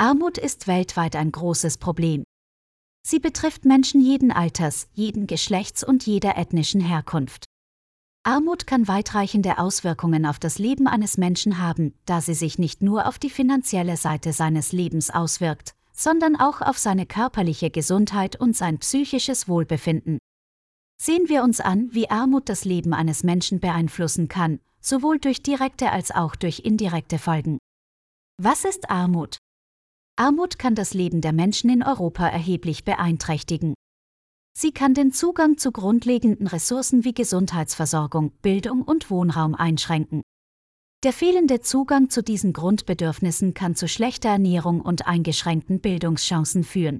Armut ist weltweit ein großes Problem. Sie betrifft Menschen jeden Alters, jeden Geschlechts und jeder ethnischen Herkunft. Armut kann weitreichende Auswirkungen auf das Leben eines Menschen haben, da sie sich nicht nur auf die finanzielle Seite seines Lebens auswirkt, sondern auch auf seine körperliche Gesundheit und sein psychisches Wohlbefinden. Sehen wir uns an, wie Armut das Leben eines Menschen beeinflussen kann, sowohl durch direkte als auch durch indirekte Folgen. Was ist Armut? Armut kann das Leben der Menschen in Europa erheblich beeinträchtigen. Sie kann den Zugang zu grundlegenden Ressourcen wie Gesundheitsversorgung, Bildung und Wohnraum einschränken. Der fehlende Zugang zu diesen Grundbedürfnissen kann zu schlechter Ernährung und eingeschränkten Bildungschancen führen.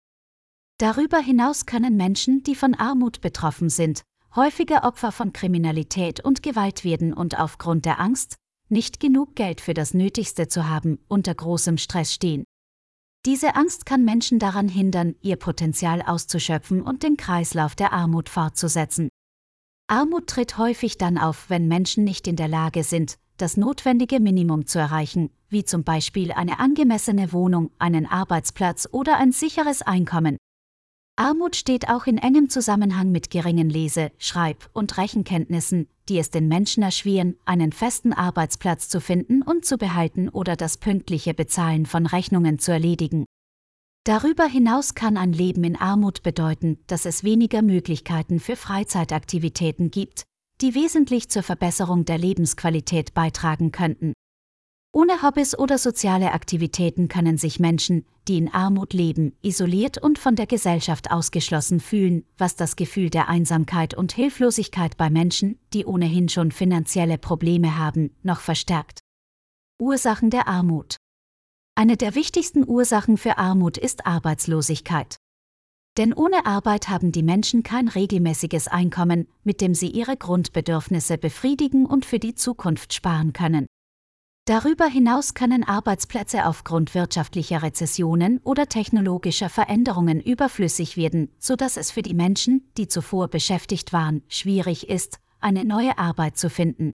Darüber hinaus können Menschen, die von Armut betroffen sind, häufiger Opfer von Kriminalität und Gewalt werden und aufgrund der Angst, nicht genug Geld für das Nötigste zu haben, unter großem Stress stehen. Diese Angst kann Menschen daran hindern, ihr Potenzial auszuschöpfen und den Kreislauf der Armut fortzusetzen. Armut tritt häufig dann auf, wenn Menschen nicht in der Lage sind, das notwendige Minimum zu erreichen, wie zum Beispiel eine angemessene Wohnung, einen Arbeitsplatz oder ein sicheres Einkommen. Armut steht auch in engem Zusammenhang mit geringen Lese-, Schreib- und Rechenkenntnissen, die es den Menschen erschweren, einen festen Arbeitsplatz zu finden und zu behalten oder das pünktliche Bezahlen von Rechnungen zu erledigen. Darüber hinaus kann ein Leben in Armut bedeuten, dass es weniger Möglichkeiten für Freizeitaktivitäten gibt, die wesentlich zur Verbesserung der Lebensqualität beitragen könnten. Ohne Hobbys oder soziale Aktivitäten können sich Menschen, die in Armut leben, isoliert und von der Gesellschaft ausgeschlossen fühlen, was das Gefühl der Einsamkeit und Hilflosigkeit bei Menschen, die ohnehin schon finanzielle Probleme haben, noch verstärkt. Ursachen der Armut Eine der wichtigsten Ursachen für Armut ist Arbeitslosigkeit. Denn ohne Arbeit haben die Menschen kein regelmäßiges Einkommen, mit dem sie ihre Grundbedürfnisse befriedigen und für die Zukunft sparen können. Darüber hinaus können Arbeitsplätze aufgrund wirtschaftlicher Rezessionen oder technologischer Veränderungen überflüssig werden, sodass es für die Menschen, die zuvor beschäftigt waren, schwierig ist, eine neue Arbeit zu finden.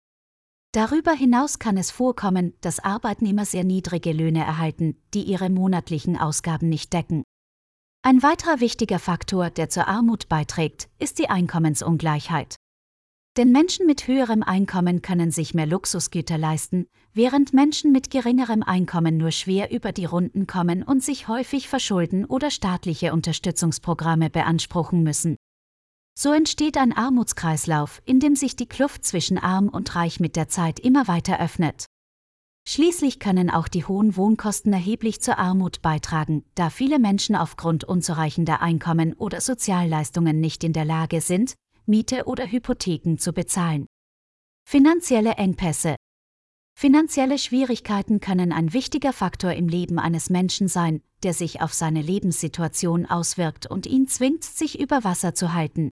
Darüber hinaus kann es vorkommen, dass Arbeitnehmer sehr niedrige Löhne erhalten, die ihre monatlichen Ausgaben nicht decken. Ein weiterer wichtiger Faktor, der zur Armut beiträgt, ist die Einkommensungleichheit. Denn Menschen mit höherem Einkommen können sich mehr Luxusgüter leisten, während Menschen mit geringerem Einkommen nur schwer über die Runden kommen und sich häufig verschulden oder staatliche Unterstützungsprogramme beanspruchen müssen. So entsteht ein Armutskreislauf, in dem sich die Kluft zwischen arm und reich mit der Zeit immer weiter öffnet. Schließlich können auch die hohen Wohnkosten erheblich zur Armut beitragen, da viele Menschen aufgrund unzureichender Einkommen oder Sozialleistungen nicht in der Lage sind, Miete oder Hypotheken zu bezahlen. Finanzielle Engpässe. Finanzielle Schwierigkeiten können ein wichtiger Faktor im Leben eines Menschen sein, der sich auf seine Lebenssituation auswirkt und ihn zwingt, sich über Wasser zu halten.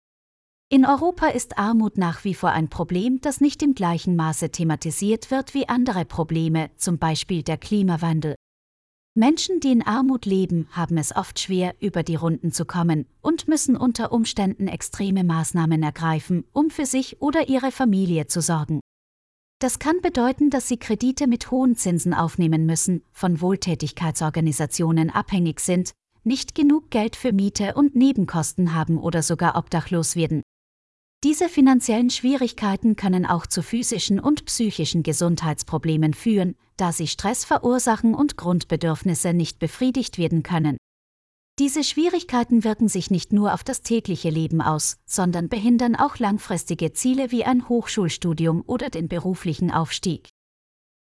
In Europa ist Armut nach wie vor ein Problem, das nicht im gleichen Maße thematisiert wird wie andere Probleme, zum Beispiel der Klimawandel. Menschen, die in Armut leben, haben es oft schwer, über die Runden zu kommen und müssen unter Umständen extreme Maßnahmen ergreifen, um für sich oder ihre Familie zu sorgen. Das kann bedeuten, dass sie Kredite mit hohen Zinsen aufnehmen müssen, von Wohltätigkeitsorganisationen abhängig sind, nicht genug Geld für Miete und Nebenkosten haben oder sogar obdachlos werden. Diese finanziellen Schwierigkeiten können auch zu physischen und psychischen Gesundheitsproblemen führen, da sie Stress verursachen und Grundbedürfnisse nicht befriedigt werden können. Diese Schwierigkeiten wirken sich nicht nur auf das tägliche Leben aus, sondern behindern auch langfristige Ziele wie ein Hochschulstudium oder den beruflichen Aufstieg.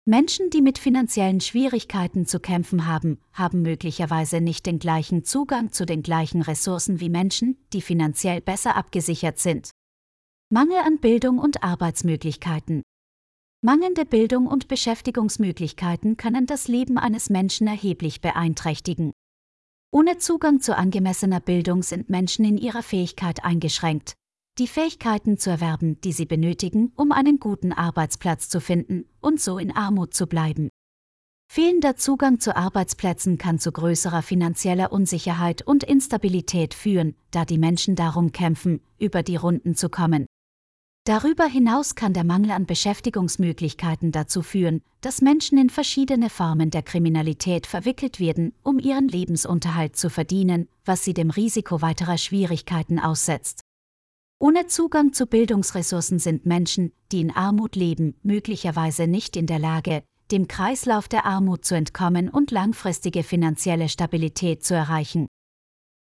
Menschen, die mit finanziellen Schwierigkeiten zu kämpfen haben, haben möglicherweise nicht den gleichen Zugang zu den gleichen Ressourcen wie Menschen, die finanziell besser abgesichert sind. Mangel an Bildung und Arbeitsmöglichkeiten. Mangelnde Bildung und Beschäftigungsmöglichkeiten können das Leben eines Menschen erheblich beeinträchtigen. Ohne Zugang zu angemessener Bildung sind Menschen in ihrer Fähigkeit eingeschränkt, die Fähigkeiten zu erwerben, die sie benötigen, um einen guten Arbeitsplatz zu finden und so in Armut zu bleiben. Fehlender Zugang zu Arbeitsplätzen kann zu größerer finanzieller Unsicherheit und Instabilität führen, da die Menschen darum kämpfen, über die Runden zu kommen. Darüber hinaus kann der Mangel an Beschäftigungsmöglichkeiten dazu führen, dass Menschen in verschiedene Formen der Kriminalität verwickelt werden, um ihren Lebensunterhalt zu verdienen, was sie dem Risiko weiterer Schwierigkeiten aussetzt. Ohne Zugang zu Bildungsressourcen sind Menschen, die in Armut leben, möglicherweise nicht in der Lage, dem Kreislauf der Armut zu entkommen und langfristige finanzielle Stabilität zu erreichen.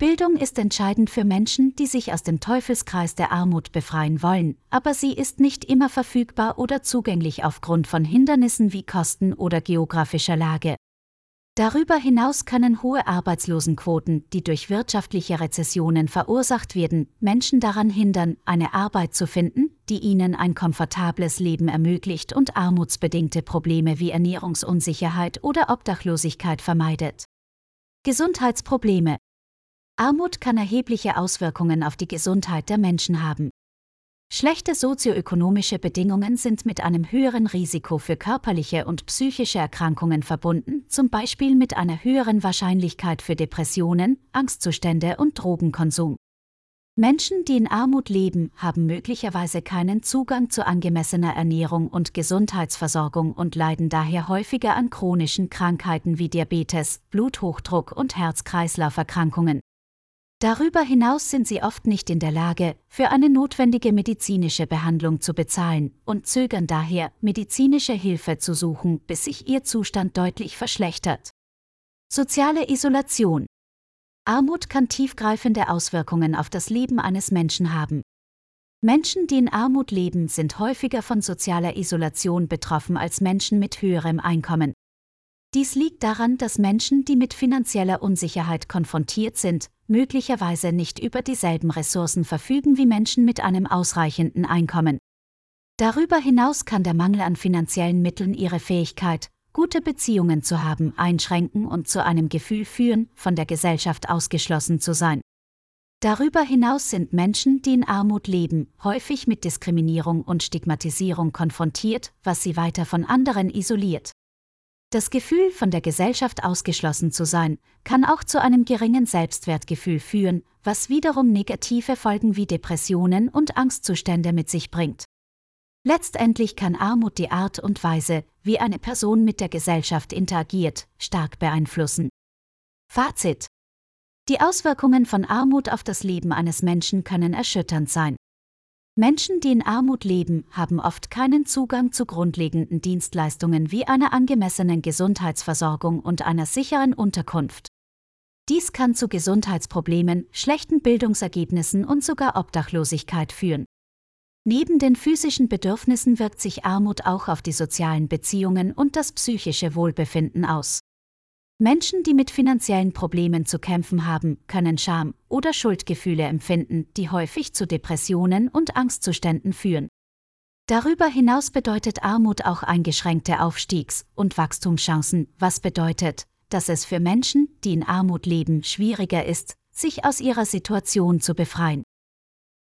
Bildung ist entscheidend für Menschen, die sich aus dem Teufelskreis der Armut befreien wollen, aber sie ist nicht immer verfügbar oder zugänglich aufgrund von Hindernissen wie Kosten oder geografischer Lage. Darüber hinaus können hohe Arbeitslosenquoten, die durch wirtschaftliche Rezessionen verursacht werden, Menschen daran hindern, eine Arbeit zu finden, die ihnen ein komfortables Leben ermöglicht und armutsbedingte Probleme wie Ernährungsunsicherheit oder Obdachlosigkeit vermeidet. Gesundheitsprobleme Armut kann erhebliche Auswirkungen auf die Gesundheit der Menschen haben. Schlechte sozioökonomische Bedingungen sind mit einem höheren Risiko für körperliche und psychische Erkrankungen verbunden, zum Beispiel mit einer höheren Wahrscheinlichkeit für Depressionen, Angstzustände und Drogenkonsum. Menschen, die in Armut leben, haben möglicherweise keinen Zugang zu angemessener Ernährung und Gesundheitsversorgung und leiden daher häufiger an chronischen Krankheiten wie Diabetes, Bluthochdruck und Herz-Kreislauf-Erkrankungen. Darüber hinaus sind sie oft nicht in der Lage, für eine notwendige medizinische Behandlung zu bezahlen und zögern daher, medizinische Hilfe zu suchen, bis sich ihr Zustand deutlich verschlechtert. Soziale Isolation Armut kann tiefgreifende Auswirkungen auf das Leben eines Menschen haben. Menschen, die in Armut leben, sind häufiger von sozialer Isolation betroffen als Menschen mit höherem Einkommen. Dies liegt daran, dass Menschen, die mit finanzieller Unsicherheit konfrontiert sind, möglicherweise nicht über dieselben Ressourcen verfügen wie Menschen mit einem ausreichenden Einkommen. Darüber hinaus kann der Mangel an finanziellen Mitteln ihre Fähigkeit, gute Beziehungen zu haben, einschränken und zu einem Gefühl führen, von der Gesellschaft ausgeschlossen zu sein. Darüber hinaus sind Menschen, die in Armut leben, häufig mit Diskriminierung und Stigmatisierung konfrontiert, was sie weiter von anderen isoliert. Das Gefühl, von der Gesellschaft ausgeschlossen zu sein, kann auch zu einem geringen Selbstwertgefühl führen, was wiederum negative Folgen wie Depressionen und Angstzustände mit sich bringt. Letztendlich kann Armut die Art und Weise, wie eine Person mit der Gesellschaft interagiert, stark beeinflussen. Fazit Die Auswirkungen von Armut auf das Leben eines Menschen können erschütternd sein. Menschen, die in Armut leben, haben oft keinen Zugang zu grundlegenden Dienstleistungen wie einer angemessenen Gesundheitsversorgung und einer sicheren Unterkunft. Dies kann zu Gesundheitsproblemen, schlechten Bildungsergebnissen und sogar Obdachlosigkeit führen. Neben den physischen Bedürfnissen wirkt sich Armut auch auf die sozialen Beziehungen und das psychische Wohlbefinden aus. Menschen, die mit finanziellen Problemen zu kämpfen haben, können Scham oder Schuldgefühle empfinden, die häufig zu Depressionen und Angstzuständen führen. Darüber hinaus bedeutet Armut auch eingeschränkte Aufstiegs- und Wachstumschancen, was bedeutet, dass es für Menschen, die in Armut leben, schwieriger ist, sich aus ihrer Situation zu befreien.